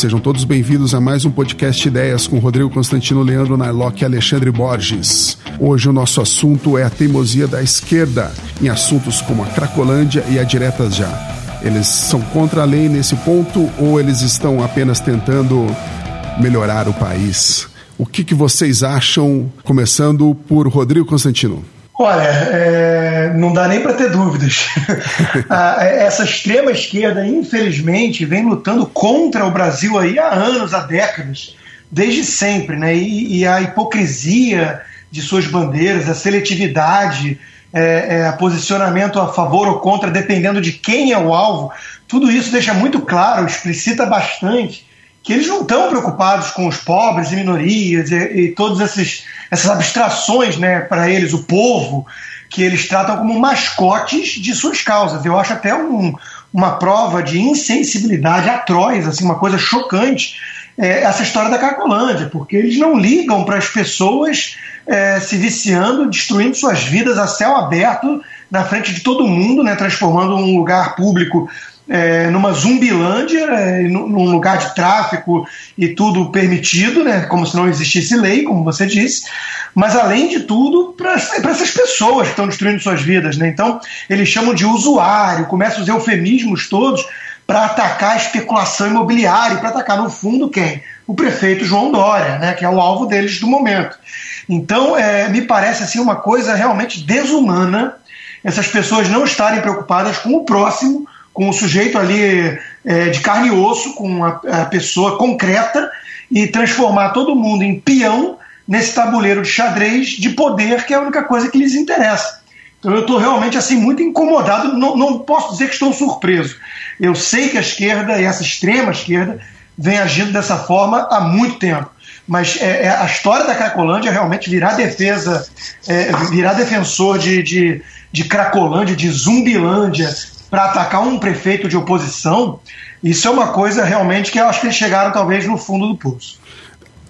Sejam todos bem-vindos a mais um podcast Ideias com Rodrigo Constantino, Leandro Narlock e Alexandre Borges. Hoje o nosso assunto é a teimosia da esquerda em assuntos como a Cracolândia e a Diretas Já. Eles são contra a lei nesse ponto ou eles estão apenas tentando melhorar o país? O que, que vocês acham, começando por Rodrigo Constantino? Olha, é, não dá nem para ter dúvidas. Essa extrema esquerda, infelizmente, vem lutando contra o Brasil aí há anos, há décadas, desde sempre, né? E, e a hipocrisia de suas bandeiras, a seletividade, é, é, posicionamento a favor ou contra, dependendo de quem é o alvo, tudo isso deixa muito claro, explicita bastante que eles não estão preocupados com os pobres e minorias e, e todas essas, essas abstrações né, para eles, o povo, que eles tratam como mascotes de suas causas. Eu acho até um, uma prova de insensibilidade atroz, assim, uma coisa chocante, é, essa história da Cracolândia, porque eles não ligam para as pessoas é, se viciando, destruindo suas vidas a céu aberto na frente de todo mundo, né, transformando um lugar público é, numa zumbilândia, é, num lugar de tráfico e tudo permitido, né, como se não existisse lei, como você disse, mas além de tudo, para essas pessoas que estão destruindo suas vidas. Né? Então, eles chamam de usuário, começam os eufemismos todos para atacar a especulação imobiliária, para atacar, no fundo, quem? O prefeito João Dória, né, que é o alvo deles do momento. Então, é, me parece assim uma coisa realmente desumana essas pessoas não estarem preocupadas com o próximo, com o sujeito ali é, de carne e osso, com a, a, pessoa concreta e transformar todo mundo em peão nesse tabuleiro de xadrez de poder, que é a única coisa que lhes interessa. Então eu estou realmente assim muito incomodado, não, não posso dizer que estou surpreso. Eu sei que a esquerda e essa extrema esquerda vem agindo dessa forma há muito tempo. Mas é, é, a história da Cracolândia realmente virar defesa, é, virar defensor de, de, de Cracolândia, de Zumbilândia, para atacar um prefeito de oposição, isso é uma coisa realmente que eu acho que eles chegaram talvez no fundo do poço.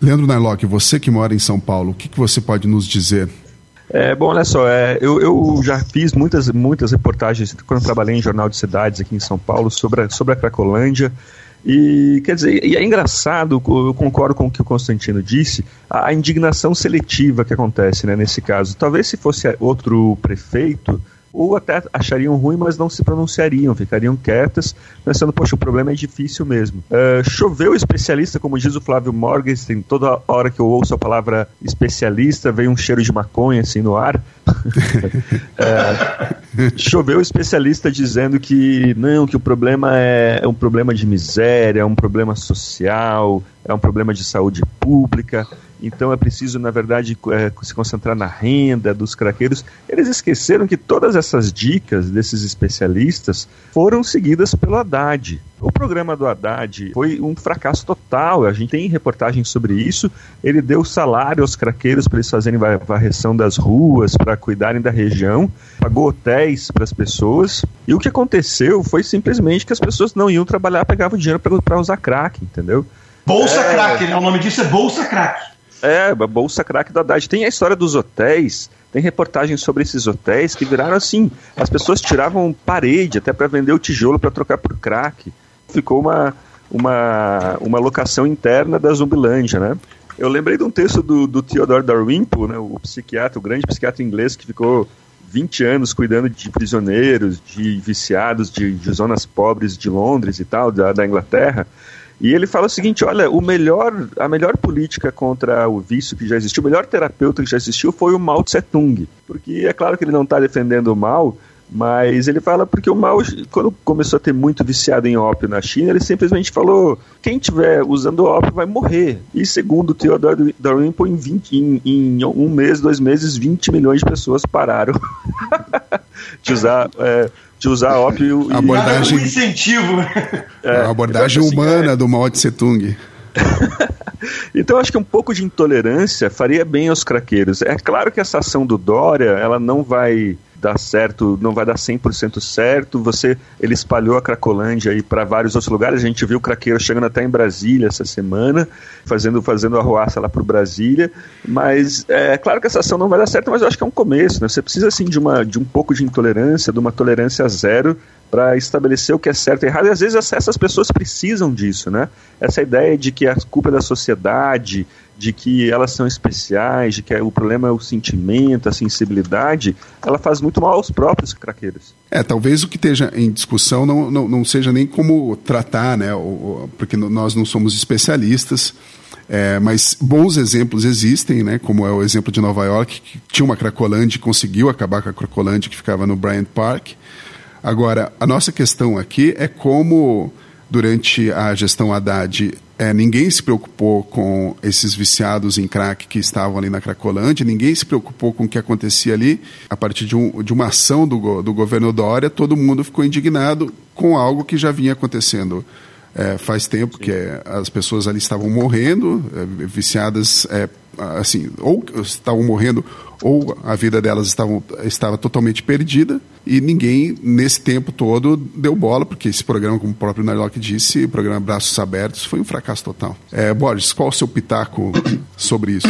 Leandro Narlock, você que mora em São Paulo, o que, que você pode nos dizer? É, bom, olha só, é, eu, eu, já fiz muitas, muitas reportagens quando trabalhei em jornal de cidades aqui em São Paulo sobre a, sobre a Cracolândia. E quer dizer, e é engraçado, eu concordo com o que o Constantino disse, a, a indignação seletiva que acontece né, nesse caso. Talvez se fosse outro prefeito, ou até achariam ruim, mas não se pronunciariam, ficariam quietas, pensando, poxa, o problema é difícil mesmo. Uh, choveu especialista, como diz o Flávio Morgenstern, toda hora que eu ouço a palavra especialista, vem um cheiro de maconha assim no ar. uh, choveu especialista dizendo que não, que o problema é, é um problema de miséria, é um problema social, é um problema de saúde pública então é preciso, na verdade, é, se concentrar na renda dos craqueiros. Eles esqueceram que todas essas dicas desses especialistas foram seguidas pelo Haddad. O programa do Haddad foi um fracasso total. A gente tem reportagens sobre isso. Ele deu salário aos craqueiros para eles fazerem varreção das ruas, para cuidarem da região, pagou hotéis para as pessoas. E o que aconteceu foi simplesmente que as pessoas não iam trabalhar, pegavam dinheiro para usar crack, entendeu? Bolsa é... Crack, né? o nome disso é Bolsa Crack. É, bolsa crack da Haddad. Tem a história dos hotéis, tem reportagens sobre esses hotéis que viraram assim. As pessoas tiravam parede até para vender o tijolo para trocar por crack. Ficou uma, uma, uma locação interna da Zumbilândia, né? Eu lembrei de um texto do, do Theodore Dalrymple, né, o psiquiatra, o grande psiquiatra inglês que ficou 20 anos cuidando de prisioneiros, de viciados de, de zonas pobres de Londres e tal, da, da Inglaterra. E ele fala o seguinte: olha, o melhor, a melhor política contra o vício que já existiu, o melhor terapeuta que já existiu foi o Mao Tse Tung. Porque é claro que ele não está defendendo o mal, mas ele fala porque o Mao, quando começou a ter muito viciado em ópio na China, ele simplesmente falou: quem tiver usando ópio vai morrer. E segundo o Theodore Dalrymple, em, 20, em, em um mês, dois meses, 20 milhões de pessoas pararam de usar. É, de usar ópio e abordagem um incentivo. É, a abordagem humana do Mao Tse Tung. então acho que um pouco de intolerância faria bem aos craqueiros. É claro que essa ação do Dória, ela não vai dar certo, não vai dar 100% certo. Você, ele espalhou a Cracolândia aí para vários outros lugares. A gente viu o craqueiro chegando até em Brasília essa semana, fazendo fazendo arruaça lá para Brasília. Mas é claro que essa ação não vai dar certo, mas eu acho que é um começo. Né? Você precisa assim de uma de um pouco de intolerância, de uma tolerância zero para estabelecer o que é certo e errado. E às vezes essas pessoas precisam disso, né? Essa ideia de que a culpa é da sociedade, de que elas são especiais, de que o problema é o sentimento, a sensibilidade, ela faz muito mal aos próprios craqueiros. É, talvez o que esteja em discussão não, não, não seja nem como tratar, né? Porque nós não somos especialistas. É, mas bons exemplos existem, né? Como é o exemplo de Nova York, que tinha uma Cracolândia e conseguiu acabar com a Cracolândia que ficava no Bryant Park. Agora, a nossa questão aqui é como, durante a gestão Haddad, é, ninguém se preocupou com esses viciados em crack que estavam ali na Cracolândia, ninguém se preocupou com o que acontecia ali. A partir de, um, de uma ação do, do governo Dória, todo mundo ficou indignado com algo que já vinha acontecendo é, faz tempo Sim. que é, as pessoas ali estavam morrendo, é, viciadas, é, assim, ou estavam morrendo, ou a vida delas estavam, estava totalmente perdida, e ninguém, nesse tempo todo, deu bola, porque esse programa, como o próprio Narlock disse, o programa Braços Abertos, foi um fracasso total. É, Borges, qual o seu pitaco sobre isso?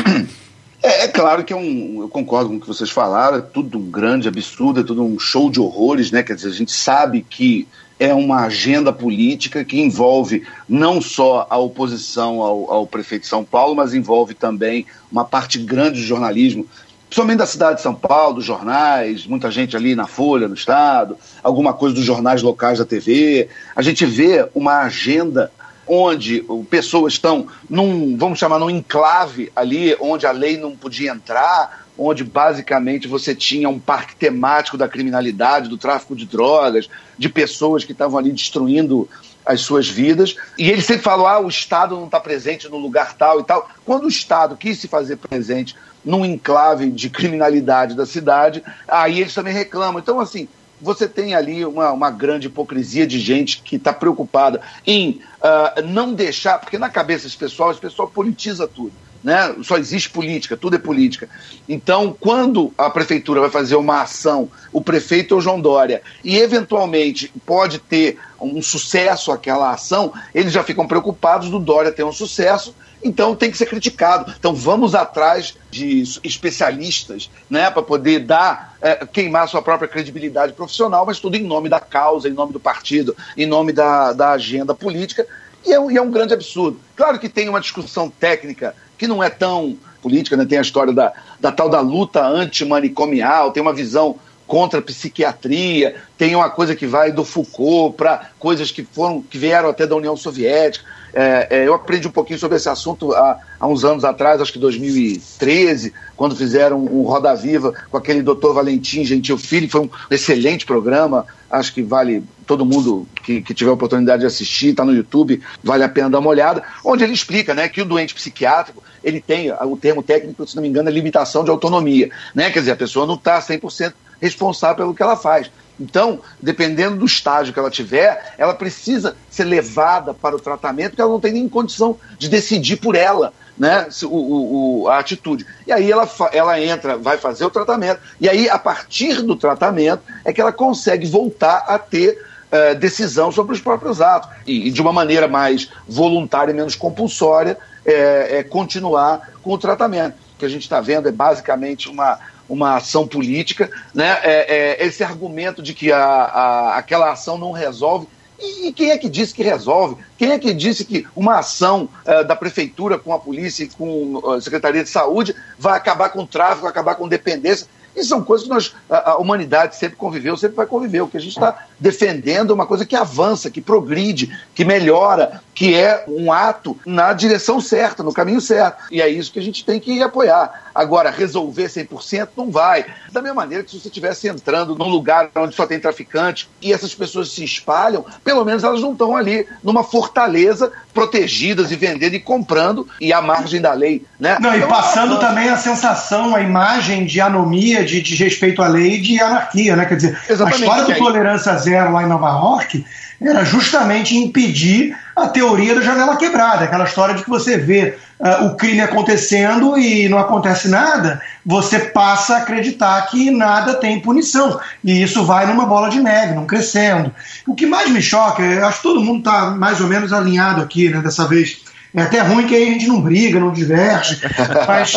É, é, claro que é um, eu concordo com o que vocês falaram, é tudo um grande absurdo, é tudo um show de horrores, né? Quer dizer, a gente sabe que é uma agenda política que envolve não só a oposição ao, ao prefeito de São Paulo, mas envolve também uma parte grande do jornalismo, principalmente da cidade de São Paulo, dos jornais, muita gente ali na Folha, no Estado, alguma coisa dos jornais locais da TV. A gente vê uma agenda onde pessoas estão num, vamos chamar, num enclave ali, onde a lei não podia entrar, onde basicamente você tinha um parque temático da criminalidade, do tráfico de drogas, de pessoas que estavam ali destruindo as suas vidas. E ele sempre falou: ah, o Estado não está presente no lugar tal e tal. Quando o Estado quis se fazer presente num enclave de criminalidade da cidade, aí eles também reclamam. Então, assim, você tem ali uma, uma grande hipocrisia de gente que está preocupada em uh, não deixar, porque na cabeça desse pessoal, esse pessoal politiza tudo né? Só existe política, tudo é política. Então, quando a prefeitura vai fazer uma ação, o prefeito é o João Dória, e eventualmente pode ter um sucesso aquela ação, eles já ficam preocupados do Dória ter um sucesso, então tem que ser criticado. Então vamos atrás de especialistas, né, para poder dar, é, queimar sua própria credibilidade profissional, mas tudo em nome da causa, em nome do partido, em nome da, da agenda política. E é, um, e é um grande absurdo. Claro que tem uma discussão técnica que não é tão política, né? tem a história da, da tal da luta antimanicomial, tem uma visão contra a psiquiatria, tem uma coisa que vai do Foucault para coisas que foram que vieram até da União Soviética. É, é, eu aprendi um pouquinho sobre esse assunto há, há, uns anos atrás, acho que 2013, quando fizeram um Roda Viva com aquele doutor Valentim Gentil Filho, foi um excelente programa, acho que vale todo mundo que, que tiver oportunidade de assistir, está no YouTube, vale a pena dar uma olhada, onde ele explica né, que o doente psiquiátrico ele tem, o termo técnico, se não me engano, é limitação de autonomia. Né? Quer dizer, a pessoa não está 100% responsável pelo que ela faz. Então, dependendo do estágio que ela tiver, ela precisa ser levada para o tratamento, porque ela não tem nem condição de decidir por ela né, o, o, a atitude. E aí ela, ela entra, vai fazer o tratamento, e aí, a partir do tratamento, é que ela consegue voltar a ter é, decisão sobre os próprios atos. E, e, de uma maneira mais voluntária e menos compulsória, é, é continuar com o tratamento. O que a gente está vendo é basicamente uma, uma ação política, né? É, é, esse argumento de que a, a, aquela ação não resolve. E, e, quem é que disse que resolve? Quem é que disse que uma ação uh, da prefeitura com a polícia e com a Secretaria de Saúde vai acabar com o tráfico, acabar com dependência? E são coisas que nós, a, a humanidade sempre conviveu, sempre vai conviver. O que a gente está defendendo é uma coisa que avança, que progride, que melhora, que é um ato na direção certa, no caminho certo. E é isso que a gente tem que apoiar. Agora, resolver 100% não vai. Da mesma maneira que se você estivesse entrando num lugar onde só tem traficante e essas pessoas se espalham, pelo menos elas não estão ali numa fortaleza protegidas e vendendo e comprando e à margem da lei. Né? Não, então, e passando também a sensação, a imagem de anomia, de desrespeito à lei e de anarquia, né? Quer dizer, a história do Tolerância Zero lá em Nova York era justamente impedir a teoria da janela quebrada, aquela história de que você vê uh, o crime acontecendo e não acontece nada, você passa a acreditar que nada tem punição. E isso vai numa bola de neve, não crescendo. O que mais me choca, eu acho que todo mundo está mais ou menos alinhado aqui, né, dessa vez. É até ruim que aí a gente não briga, não diverge, mas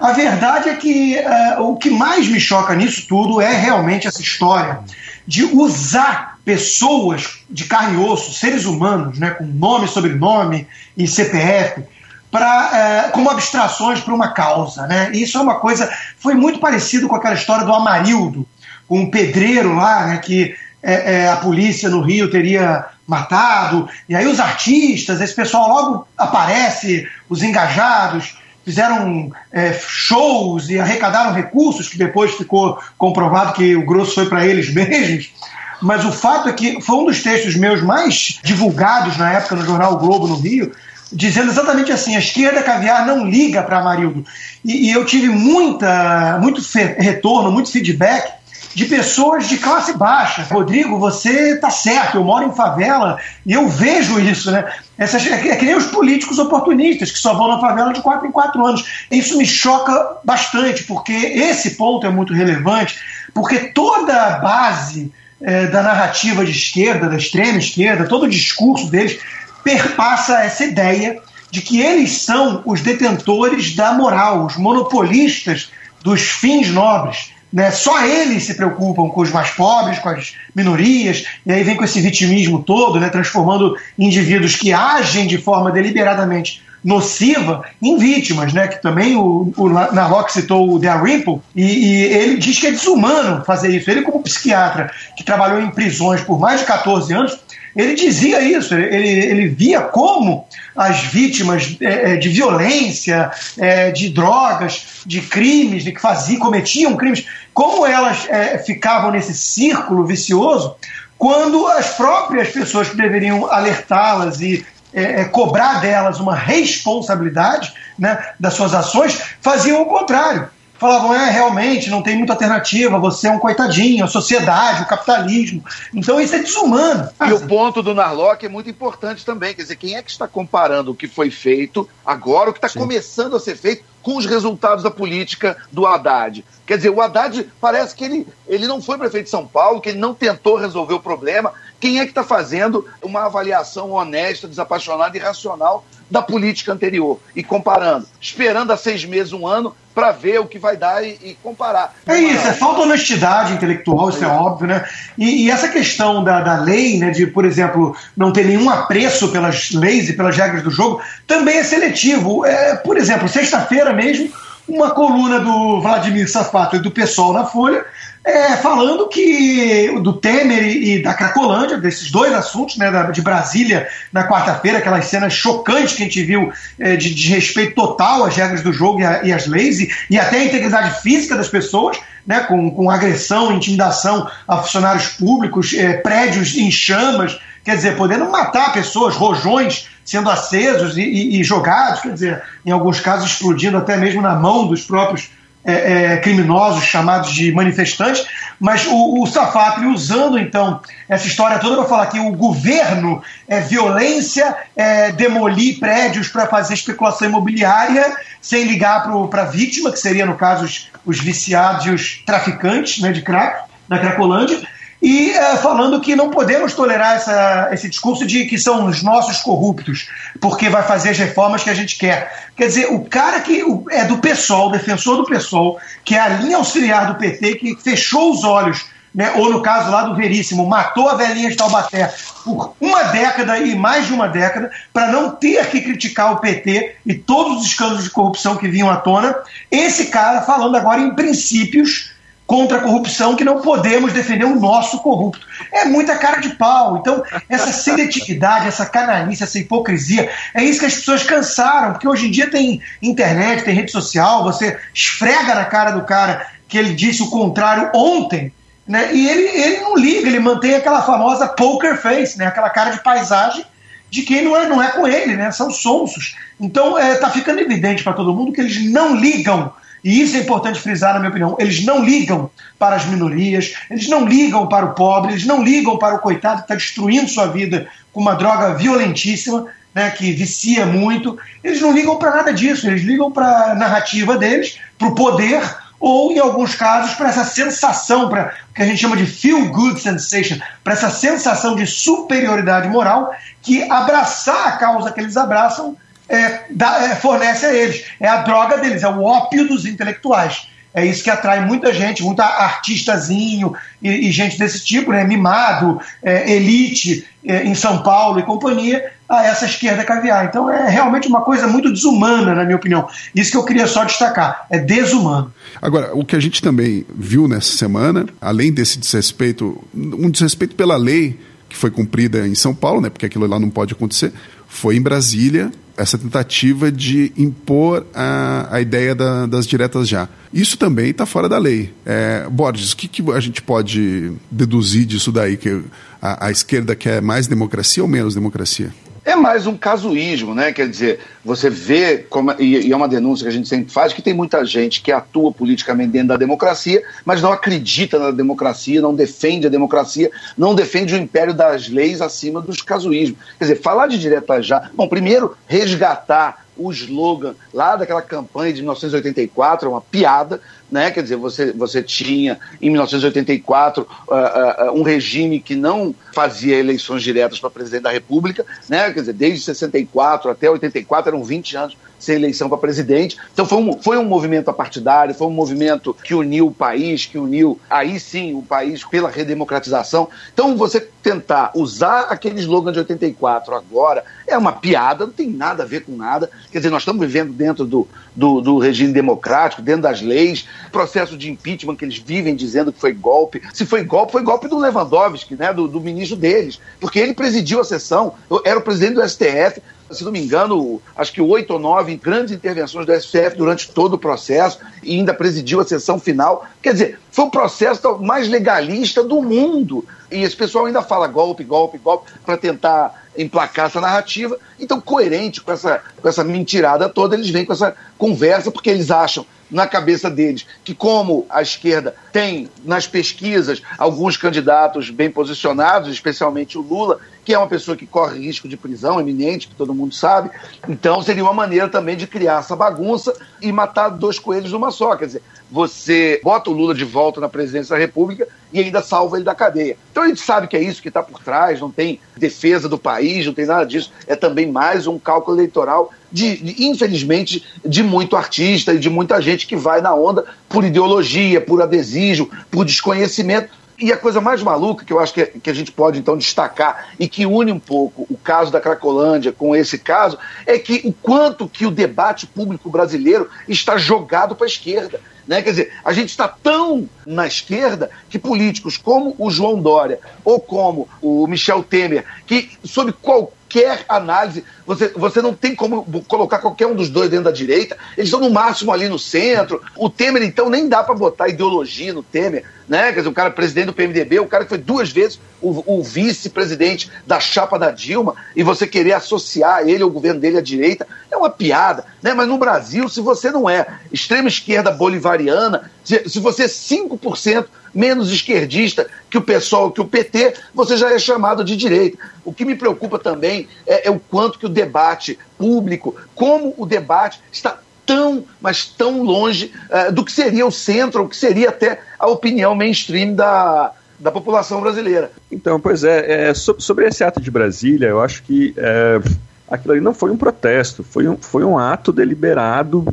a verdade é que uh, o que mais me choca nisso tudo é realmente essa história de usar pessoas de carne e osso, seres humanos, né, com nome, sobrenome e CPF, pra, é, como abstrações para uma causa. Né? E isso é uma coisa. Foi muito parecido com aquela história do Amarildo, com um pedreiro lá, né, que é, é, a polícia no Rio teria matado, e aí os artistas, esse pessoal logo aparece, os engajados, fizeram é, shows e arrecadaram recursos, que depois ficou comprovado que o grosso foi para eles mesmos. Mas o fato é que foi um dos textos meus mais divulgados na época no jornal o Globo no Rio, dizendo exatamente assim: a esquerda caviar não liga para Amarildo. E, e, eu tive muita, muito retorno, muito feedback de pessoas de classe baixa. Rodrigo, você está certo, eu moro em favela e eu vejo isso, né? Essas, é, é que nem os políticos oportunistas que só vão na favela de quatro em quatro anos. Isso me choca bastante, porque esse ponto é muito relevante, porque toda a base é, da narrativa de esquerda, da extrema esquerda, todo o discurso deles perpassa essa ideia de que eles são os detentores da moral, os monopolistas dos fins nobres. Né? Só eles se preocupam com os mais pobres, com as minorias, e aí vem com esse vitimismo todo, né? transformando indivíduos que agem de forma deliberadamente nociva em vítimas, né? Que também o, o Narlock citou o Dalrymple e, e ele diz que é desumano fazer isso. Ele, como psiquiatra que trabalhou em prisões por mais de 14 anos, ele dizia isso, ele, ele via como as vítimas é, é, de violência, é, de drogas, de crimes, de que faziam, cometiam crimes, como elas é, ficavam nesse círculo vicioso quando as próprias pessoas que deveriam alertá-las e é, é, cobrar delas uma responsabilidade né, das suas ações, faziam o contrário. Falavam, é, realmente, não tem muita alternativa, você é um coitadinho, a sociedade, o capitalismo. Então isso é desumano. E o ponto do Narlock é muito importante também. Quer dizer, quem é que está comparando o que foi feito agora, o que está começando a ser feito, com os resultados da política do Haddad. Quer dizer, o Haddad parece que ele, ele não foi prefeito de São Paulo, que ele não tentou resolver o problema. Quem é que está fazendo uma avaliação honesta, desapaixonada e racional da política anterior e comparando, esperando há seis meses, um ano, para ver o que vai dar e, e comparar. É isso, é falta honestidade intelectual, isso é, é óbvio, né? E, e, essa questão da, da lei, né, de, por exemplo, não ter nenhum apreço pelas leis e pelas regras do jogo, também é seletivo. É, por exemplo, sexta-feira mesmo, uma coluna do Vladimir Safato e do PSOL na Folha é, falando que do Temer e, da Cracolândia, desses dois assuntos, né, de Brasília na quarta-feira, aquelas cenas chocantes que a gente viu é, de, de, respeito total às regras do jogo e, a, e às leis, e, e, até a integridade física das pessoas, né, com, com agressão, intimidação a funcionários públicos, é, prédios em chamas, quer dizer, podendo matar pessoas, rojões sendo acesos e, e, e, jogados, quer dizer, em alguns casos explodindo até mesmo na mão dos próprios é, é, criminosos chamados de manifestantes, mas o, o usando então essa história toda para falar que o governo é violência, é demolir prédios para fazer especulação imobiliária sem ligar para a vítima, que seria no caso os, os viciados e os traficantes né, de crack, na Cracolândia, e é, falando que não podemos tolerar essa, esse discurso de que são os nossos corruptos, porque vai fazer as reformas que a gente quer. Quer dizer, o cara que é do PSOL, defensor do PSOL, que é a linha auxiliar do PT, que fechou os olhos, né, ou no caso lá do Veríssimo, matou a velhinha de Taubaté por uma década e mais de uma década, para não ter que criticar o PT e todos os escândalos de corrupção que vinham à tona. Esse cara falando agora em princípios contra a corrupção que não podemos defender o nosso corrupto. É muita cara de pau. Então, essa seletividade, essa canalice, essa hipocrisia, é isso que as pessoas cansaram, porque hoje em dia tem internet, tem rede social, você esfrega na cara do cara que ele disse o contrário ontem, né? E ele, ele não liga, ele mantém aquela famosa poker face, né? Aquela cara de paisagem de quem não é, não é com ele, né? São sonsos. Então, é, tá ficando evidente para todo mundo que eles não ligam e isso é importante frisar, na minha opinião, eles não ligam para as minorias, eles não ligam para o pobre, eles não ligam para o coitado que está destruindo sua vida com uma droga violentíssima, né, que vicia muito. Eles não ligam para nada disso, eles ligam para a narrativa deles, para o poder, ou em alguns casos para essa sensação, para o que a gente chama de feel good sensation, para essa sensação de superioridade moral que abraçar a causa que eles abraçam é, dá, é, fornece a eles. É a droga deles, é o ópio dos intelectuais. É isso que atrai muita gente, muito artistazinho e, e gente desse tipo, né, mimado, é, elite é, em São Paulo e companhia, a essa esquerda caviar. Então é realmente uma coisa muito desumana, na minha opinião. Isso que eu queria só destacar, é desumano. Agora, o que a gente também viu nessa semana, além desse desrespeito, um desrespeito pela lei que foi cumprida em São Paulo, né, porque aquilo lá não pode acontecer, foi em Brasília essa tentativa de impor a, a ideia da, das diretas já. Isso também está fora da lei. É, Borges, o que, que, a gente pode deduzir disso daí? Que a, a esquerda quer mais democracia ou menos democracia? É mais um casuísmo, né? Quer dizer, você vê, como, e, e, é uma denúncia que a gente sempre faz, que tem muita gente que atua politicamente dentro da democracia, mas não acredita na democracia, não defende a democracia, não defende o império das leis acima dos casuísmos. Quer dizer, falar de direta já. Bom, primeiro, resgatar o slogan lá daquela campanha de 1984, é uma piada, né? Quer dizer, você, você tinha em 1984 uh, uh, um regime que não fazia eleições diretas para presidente da República, né? Quer dizer, desde 64 até 84 eram 20 anos sem eleição para presidente. Então foi um, foi um movimento apartidário, foi um movimento que uniu o país, que uniu aí sim o país pela redemocratização. Então você tentar usar aquele slogan de 84 agora é uma piada, não tem nada a ver com nada. Quer dizer, nós estamos vivendo dentro do, do, do regime democrático, dentro das leis, processo de impeachment que eles vivem dizendo que foi golpe. Se foi golpe, foi golpe do Lewandowski, né, do, do ministro deles, porque ele presidiu a sessão, era o presidente do STF, se não me engano, acho que oito ou nove grandes intervenções do STF durante todo o processo e ainda presidiu a sessão final. Quer dizer, foi o processo mais legalista do mundo. E esse pessoal ainda fala golpe, golpe, golpe, para tentar emplacar essa narrativa. Então, coerente com essa, com essa mentirada toda, eles vêm com essa conversa, porque eles acham na cabeça deles que, como a esquerda tem nas pesquisas alguns candidatos bem posicionados, especialmente o Lula, que é uma pessoa que corre risco de prisão eminente, que todo mundo sabe, então seria uma maneira também de criar essa bagunça e matar dois coelhos numa só. Quer dizer, você bota o Lula de volta na presidência da República e ainda salva ele da cadeia. Então a gente sabe que é isso que está por trás, não tem defesa do país, não tem nada disso. É também mais um cálculo eleitoral de, infelizmente, de muito artista e de muita gente que vai na onda por ideologia, por adesivo, por desconhecimento. E a coisa mais maluca que eu acho que, que a gente pode então destacar e que une um pouco o caso da Cracolândia com esse caso é que o quanto que o debate público brasileiro está jogado para a esquerda. Né? Quer dizer, a gente está tão na esquerda que políticos como o João Dória ou como o Michel Temer, que sob qualquer qualquer análise, você, você não tem como colocar qualquer um dos dois dentro da direita, eles estão no máximo ali no centro. O Temer, então, nem dá para botar ideologia no Temer, né? Quer dizer, o cara presidente do PMDB, o cara que foi duas vezes o, o vice-presidente da chapa da Dilma, e você querer associar ele ao governo dele à direita, é uma piada, né? Mas no Brasil, se você não é extrema esquerda bolivariana, se, se você é 5% menos esquerdista que o pessoal, que o PT, você já é chamado de direita. O que me preocupa também é, é o quanto que o debate público, como o debate está tão, mas tão longe uh, do que seria o centro, o que seria até a opinião mainstream da, da população brasileira. Então, pois é, é sobre esse ato de Brasília, eu acho que é, aquilo ali não foi um protesto, foi um, foi um ato deliberado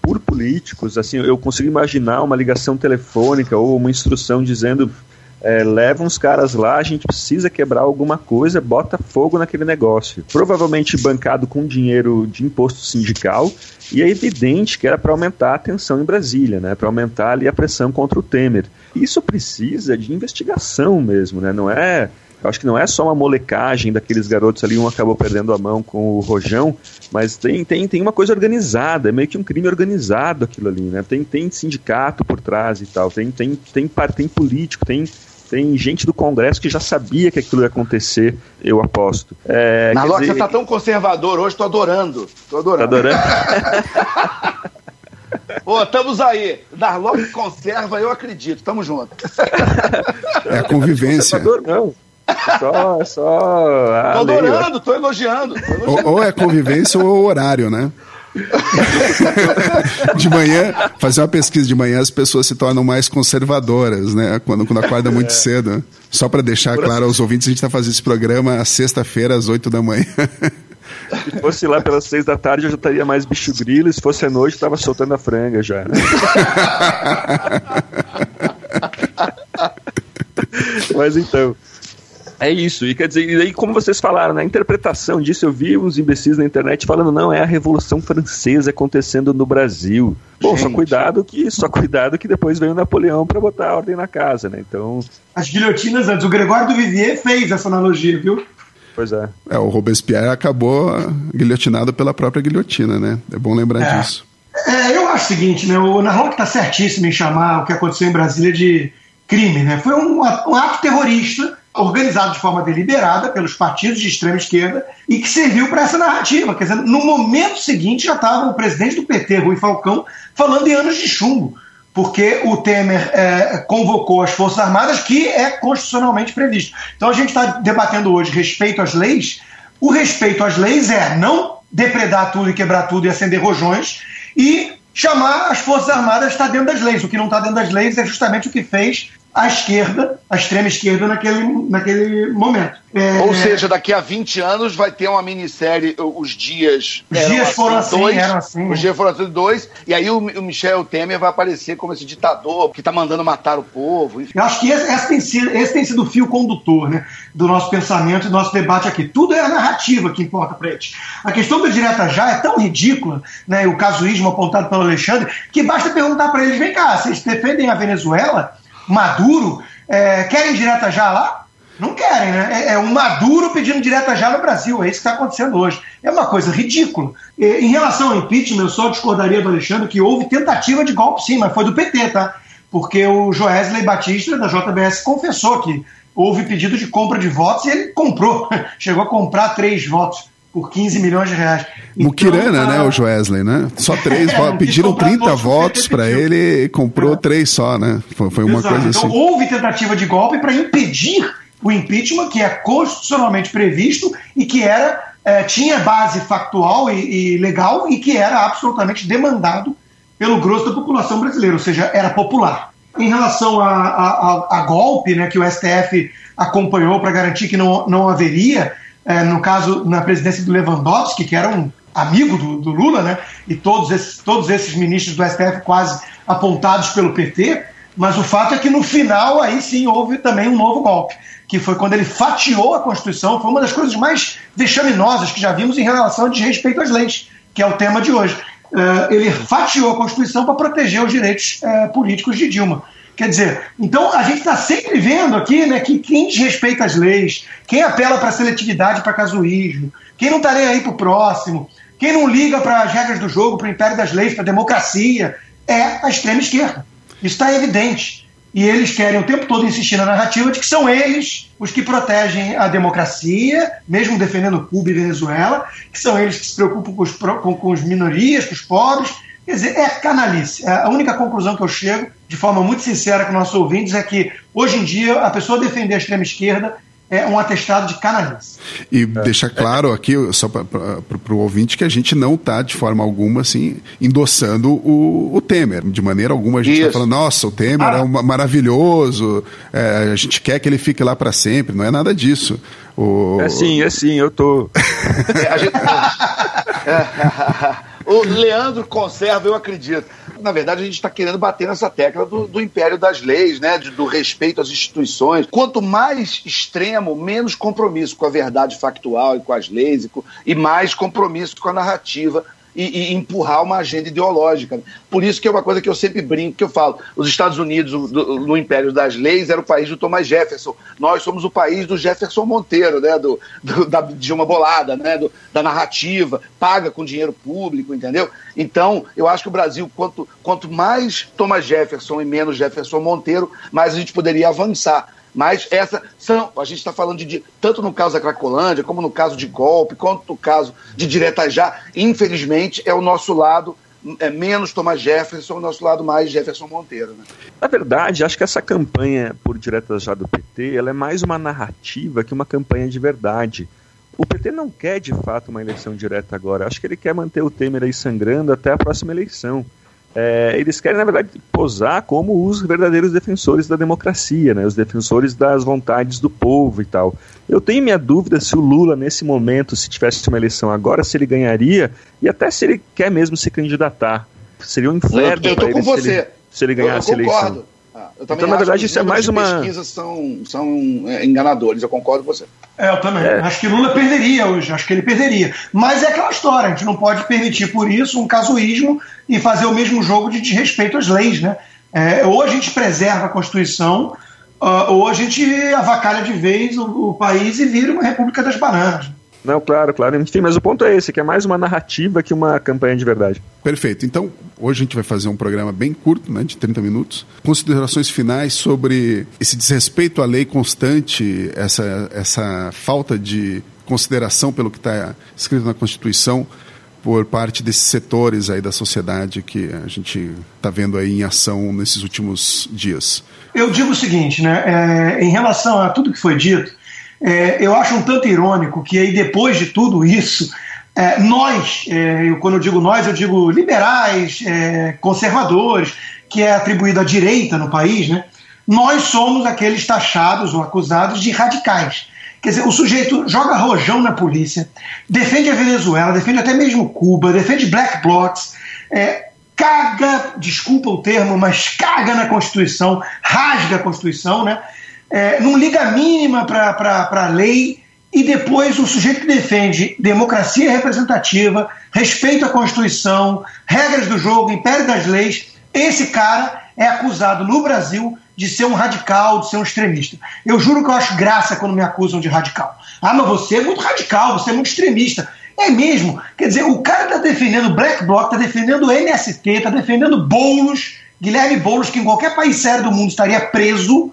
por políticos. Assim, eu consigo imaginar uma ligação telefônica ou uma instrução dizendo é, leva uns caras lá, a gente precisa quebrar alguma coisa, bota fogo naquele negócio. Provavelmente bancado com dinheiro de imposto sindical, e é evidente que era para aumentar a tensão em Brasília, né, para aumentar ali a pressão contra o Temer. Isso precisa de investigação mesmo, né, não é eu acho que não é só uma molecagem daqueles garotos ali, um acabou perdendo a mão com o rojão, mas tem, tem, tem uma coisa organizada, é meio que um crime organizado aquilo ali, né? Tem, tem sindicato por trás e tal, tem, tem, tem, tem, político, tem, tem gente do Congresso que já sabia que aquilo ia acontecer, eu aposto. É, Na dizer... você tá tão conservador hoje, tô adorando. Tô adorando. Tá adorando? Ô, estamos aí. Darlock conserva, eu acredito. Tamo junto. É a convivência. Não. Só, só. Tô adorando, tô elogiando. Tô elogiando. Ou, ou é convivência ou horário, né? de manhã, fazer uma pesquisa de manhã, as pessoas se tornam mais conservadoras, né? Quando, quando acorda muito é. cedo. Só para deixar claro aos ouvintes, a gente está fazendo esse programa sexta-feira, às oito da manhã. Se fosse lá pelas seis da tarde, eu já estaria mais bicho grilo. Se fosse à noite, estava soltando a franga já. Mas então. É isso, e quer dizer, e aí, como vocês falaram, na interpretação disso, eu vi uns imbecis na internet falando, não, é a Revolução Francesa acontecendo no Brasil. Bom, Gente. só cuidado que só cuidado que depois veio o Napoleão para botar a ordem na casa, né? Então. As guilhotinas antes, o Gregório do Vivier fez essa analogia, viu? Pois é. É, o Robespierre acabou guilhotinado pela própria guilhotina, né? É bom lembrar é. disso. É, eu acho o seguinte, né? O Narlock está certíssimo em chamar o que aconteceu em Brasília de crime, né? Foi um, um ato terrorista organizado de forma deliberada pelos partidos de extrema esquerda e que serviu para essa narrativa. Quer dizer, no momento seguinte já estava o presidente do PT, Rui Falcão, falando em anos de chumbo, porque o Temer é, convocou as Forças Armadas, que é constitucionalmente previsto. Então a gente está debatendo hoje respeito às leis. O respeito às leis é não depredar tudo e quebrar tudo e acender rojões e chamar as Forças Armadas está dentro das leis. O que não está dentro das leis é justamente o que fez a esquerda, a extrema esquerda naquele, naquele momento. É... Ou seja, daqui a 20 anos vai ter uma minissérie, Os Dias. Os dias assim, foram assim, dois, eram assim. Os dias foram assim, dois, e aí o, o Michel Temer vai aparecer como esse ditador que está mandando matar o povo. Enfim. Eu acho que esse, esse, tem sido, esse tem sido o fio condutor né, do nosso pensamento e do nosso debate aqui. Tudo é a narrativa que importa para eles. A questão do direta já é tão ridícula, né, o casuísmo apontado pelo Alexandre, que basta perguntar para eles: vem cá, vocês defendem a Venezuela? Maduro, é, querem direta já lá? Não querem, né? É, é um Maduro pedindo direta já no Brasil. É isso que está acontecendo hoje. É uma coisa ridícula. Em relação ao impeachment, eu só discordaria do Alexandre que houve tentativa de golpe, sim, mas foi do PT, tá? Porque o Joesley Batista, da JBS, confessou que houve pedido de compra de votos e ele comprou. Chegou a comprar três votos por 15 milhões de reais. Mukirana, então, né, o Joesley, né? Só três é, Pediram 30 votos para ele e comprou é. três só, né? Foi, foi uma Exato. coisa então, assim. houve tentativa de golpe para impedir o impeachment, que é constitucionalmente previsto e que era é, tinha base factual e, e legal e que era absolutamente demandado pelo grosso da população brasileira, ou seja, era popular. Em relação a, a, a golpe, né, que o STF acompanhou para garantir que não, não haveria, é, no caso, na presidência do Lewandowski, que era um amigo do, do, Lula, né? E todos esses, todos esses ministros do STF quase apontados pelo PT. Mas o fato é que no final, aí sim, houve também um novo golpe, que foi quando ele fatiou a Constituição. Foi uma das coisas mais vexaminosas que já vimos em relação a desrespeito às leis, que é o tema de hoje. Uh, ele fatiou a Constituição para proteger os direitos uh, políticos de Dilma. Quer dizer, então a gente está sempre vendo aqui né, que quem desrespeita as leis, quem apela para seletividade, para casuísmo, quem não está nem aí para o próximo, quem não liga para as regras do jogo, para o império das leis, para a democracia, é a extrema esquerda. Isso está evidente. E eles querem o tempo todo insistir na narrativa de que são eles os que protegem a democracia, mesmo defendendo Cuba e Venezuela, que são eles que se preocupam com, os, com, com as minorias, com os pobres, Quer dizer, é canalice. É, a única conclusão que eu chego, de forma muito sincera com nossos ouvintes, é que hoje em dia a pessoa defender a extrema esquerda é um atestado de canalice. E é. deixar claro aqui, só para o ouvinte, que a gente não está, de forma alguma, assim, endossando o, o Temer. De maneira alguma a gente está falando, nossa, o Temer ah. é um maravilhoso, é, a gente quer que ele fique lá para sempre. Não é nada disso. O... É sim, é sim, eu tô. é, a gente... O Leandro conserva, eu acredito. Na verdade, a gente está querendo bater nessa tecla do, do império das leis, né? do respeito às instituições. Quanto mais extremo, menos compromisso com a verdade factual e com as leis, e, com, e mais compromisso com a narrativa e, e, empurrar uma agenda ideológica. Por isso que é uma coisa que eu sempre brinco, que eu falo, os Estados Unidos, do, no Império das Leis, era o país do Thomas Jefferson. Nós somos o país do Jefferson Monteiro, né? do, do da Dilma Bolada, né? Do, da narrativa, paga com dinheiro público, entendeu? Então, eu acho que o Brasil, quanto, quanto mais Thomas Jefferson e menos Jefferson Monteiro, mais a gente poderia avançar. Mas essa são, a gente está falando de, tanto no caso da Cracolândia, como no caso de golpe, quanto no caso de direta já, infelizmente é o nosso lado é, menos Thomas Jefferson, o nosso lado mais Jefferson Monteiro. Né? Na verdade, acho que essa campanha por diretas já do PT ela é mais uma narrativa que uma campanha de verdade. O PT não quer de fato uma eleição direta agora. Acho que ele quer manter o Temer aí sangrando até a próxima eleição. É, eles querem, na verdade, posar como os verdadeiros defensores da democracia, né, os defensores das vontades do povo e tal. Eu tenho minha dúvida se o Lula, nesse momento, se tivesse uma eleição agora, se ele ganharia e até se ele quer mesmo se candidatar. Seria um inferno eu, eu tô com você. Se ele, se ele ganhasse eu, eu a eleição. Ah, então, na verdade, isso é mais uma. As pesquisas são, são é, enganadores, eu concordo com você. É, eu também. É. Acho que Lula perderia hoje, acho que ele perderia. Mas é aquela história, a gente não pode permitir por isso um casuísmo e fazer o mesmo jogo de desrespeito às leis, né? É, ou a gente preserva a Constituição, uh, ou a gente avacalha de vez o, o país e vira uma República das Bananas. Não, claro, claro. Enfim, mas o ponto é esse, que é mais uma narrativa que uma campanha de verdade. Perfeito. Então, hoje a gente vai fazer um programa bem curto, né, de 30 minutos. Considerações finais sobre esse desrespeito à lei constante, essa, essa falta de consideração pelo que está escrito na Constituição por parte desses setores aí da sociedade que a gente está vendo aí em ação nesses últimos dias. Eu digo o seguinte, né, é, em relação a tudo que foi dito, é, eu acho um tanto irônico que aí depois de tudo isso, é, nós, é, eu, quando eu digo nós, eu digo liberais, é, conservadores, que é atribuído à direita no país, né? Nós somos aqueles taxados ou acusados de radicais. Quer dizer, o sujeito joga rojão na polícia, defende a Venezuela, defende até mesmo Cuba, defende black blocs, é, caga, desculpa o termo, mas caga na Constituição, rasga a Constituição, né? É, não liga mínima para a lei, e depois o sujeito que defende democracia representativa, respeito à Constituição, regras do jogo, império das leis, esse cara é acusado no Brasil de ser um radical, de ser um extremista. Eu juro que eu acho graça quando me acusam de radical. Ah, mas você é muito radical, você é muito extremista. É mesmo. Quer dizer, o cara está defendendo Black Bloc, está defendendo o MST, está defendendo Boulos, Guilherme Boulos, que em qualquer país sério do mundo estaria preso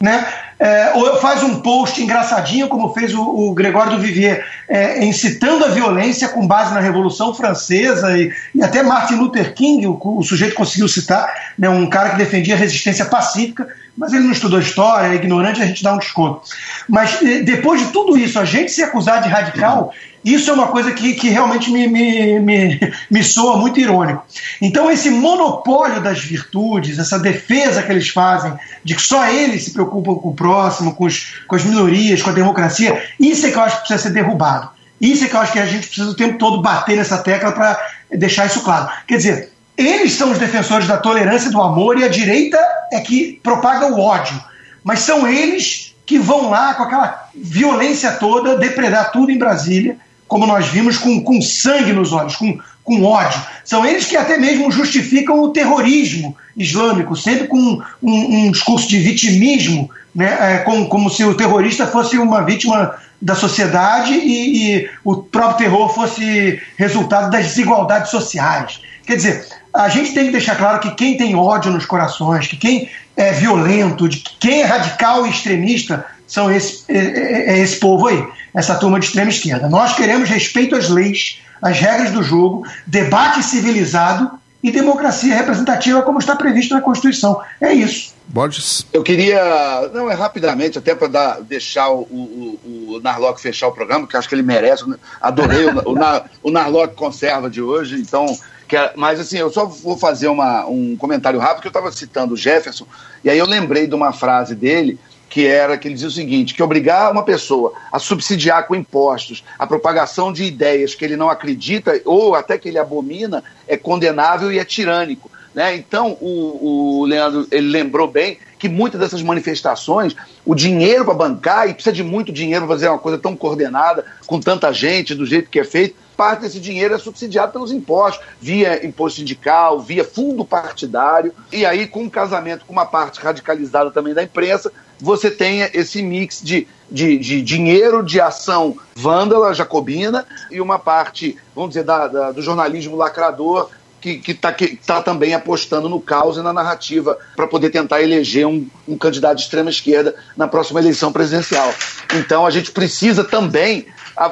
né? É, ou faz um post engraçadinho, como fez o, o Gregório do Vivier, é, incitando a violência com base na Revolução Francesa e, e até Martin Luther King, o, o, sujeito conseguiu citar, né, um cara que defendia a resistência pacífica, mas ele não estudou história, é ignorante, a gente dá um desconto. Mas depois de tudo isso, a gente se acusar de radical, isso é uma coisa que, que realmente me, me, me, me soa muito irônico. Então, esse monopólio das virtudes, essa defesa que eles fazem, de que só eles se preocupam com o próximo, com, os, com as minorias, com a democracia, isso é que eu acho que precisa ser derrubado. Isso é que eu acho que a gente precisa o tempo todo bater nessa tecla para deixar isso claro. Quer dizer, eles são os defensores da tolerância do amor e a direita é que propaga o ódio. Mas são eles que vão lá com aquela violência toda depredar tudo em Brasília, como nós vimos, com, com sangue nos olhos, com, com ódio. São eles que até mesmo justificam o terrorismo islâmico, sempre com um, um discurso de vitimismo, né, é, como, como se o terrorista fosse uma vítima da sociedade e, e o próprio terror fosse resultado das desigualdades sociais. Quer dizer, a gente tem que deixar claro que quem tem ódio nos corações, que quem é violento, de quem é radical e extremista, são esse, é, é, é esse povo aí, essa turma de extrema esquerda. Nós queremos respeito às leis, às regras do jogo, debate civilizado e democracia representativa como está previsto na Constituição. É isso. Borges? Eu queria, não, é rapidamente, até para deixar o, o, o, Narlock fechar o programa, que acho que ele merece. Adorei o, o, o Narlock Conserva de hoje, então que é, mas assim, eu só vou fazer uma, um comentário rápido, que eu estava citando o Jefferson, e aí eu lembrei de uma frase dele, que era que ele dizia o seguinte: que obrigar uma pessoa a subsidiar com impostos a propagação de ideias que ele não acredita ou até que ele abomina é condenável e é tirânico. Né? Então, o, o Leandro ele lembrou bem que muitas dessas manifestações, o dinheiro para bancar, e precisa de muito dinheiro para fazer uma coisa tão coordenada, com tanta gente, do jeito que é feito, parte desse dinheiro é subsidiado pelos impostos, via imposto sindical, via fundo partidário, e aí com um casamento com uma parte radicalizada também da imprensa, você tenha esse mix de, de, de dinheiro, de ação vândala, jacobina, e uma parte, vamos dizer, da, da do jornalismo lacrador, que está tá também apostando no caos e na narrativa para poder tentar eleger um, um candidato de extrema esquerda na próxima eleição presidencial. Então a gente precisa também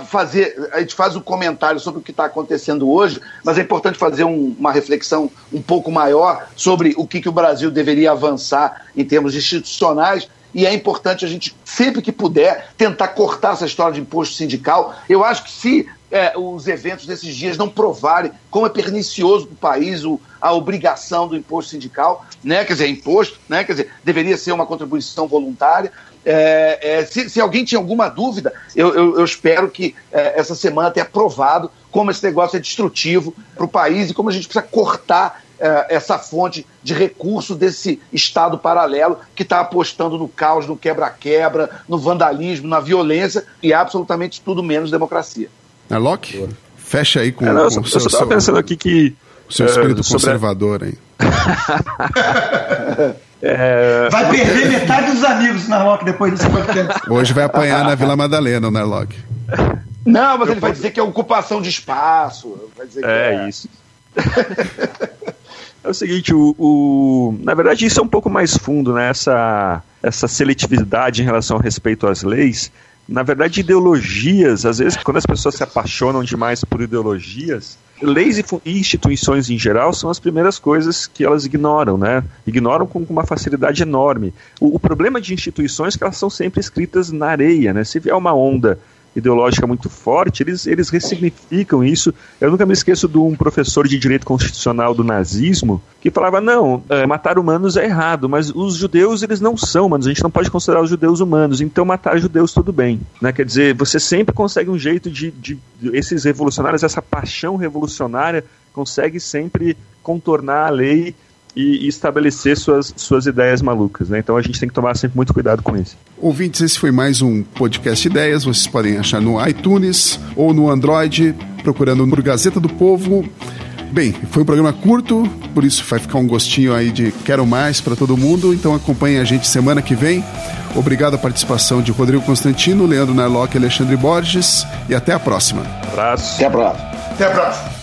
fazer, a gente faz um comentário sobre o que está acontecendo hoje, mas é importante fazer um, uma reflexão um pouco maior sobre o que, que o Brasil deveria avançar em termos institucionais e é importante a gente, sempre que puder, tentar cortar essa história de imposto sindical. Eu acho que se é, os eventos desses dias não provarem como é pernicioso para o país a obrigação do imposto sindical, né? quer dizer, imposto, né? quer dizer, deveria ser uma contribuição voluntária. É, é, se, se, alguém tinha alguma dúvida, eu, eu, eu espero que é, essa semana tenha provado como esse negócio é destrutivo para o país e como a gente precisa cortar essa fonte de recurso desse Estado paralelo que está apostando no caos, no quebra-quebra, no vandalismo, na violência e absolutamente tudo menos democracia. É Locke? Fecha aí com, é, não, com eu, o seu. Eu estava pensando aqui que. O seu espírito uh, conservador aí. É... Vai perder metade dos amigos na Narlock depois desse podcast. Hoje vai apanhar na Vila Madalena o Narlock. Não, mas eu ele vai dizer que é ocupação de espaço. é, é isso. É o seguinte, o, o, na verdade isso é um pouco mais fundo, né? Essa, essa seletividade em relação ao respeito às leis. Na verdade, ideologias, às vezes, quando as pessoas se apaixonam demais por ideologias, leis e instituições em geral são as primeiras coisas que elas ignoram, né? Ignoram com uma facilidade enorme. O, o problema de instituições é que elas são sempre escritas na areia, né? Se vier uma onda ideológica muito forte, eles, eles ressignificam isso. Eu nunca me esqueço de um professor de direito constitucional do nazismo que falava: não, é, matar humanos é errado, mas os judeus eles não são humanos, a gente não pode considerar os judeus humanos, então matar judeus tudo bem. Né? Quer dizer, você sempre consegue um jeito de, de, de esses revolucionários, essa paixão revolucionária, consegue sempre contornar a lei e, estabelecer suas, suas ideias malucas. Né? Então a gente tem que tomar sempre muito cuidado com isso. Ouvintes, esse foi mais um podcast Ideias. Vocês podem achar no iTunes ou no Android, procurando por Gazeta do Povo. Bem, foi um programa curto, por isso vai ficar um gostinho aí de quero mais para todo mundo. Então acompanhem a gente semana que vem. Obrigado à participação de Rodrigo Constantino, Leandro Narlock e Alexandre Borges. E até a próxima. Abraço. Até a próxima. Até a próxima.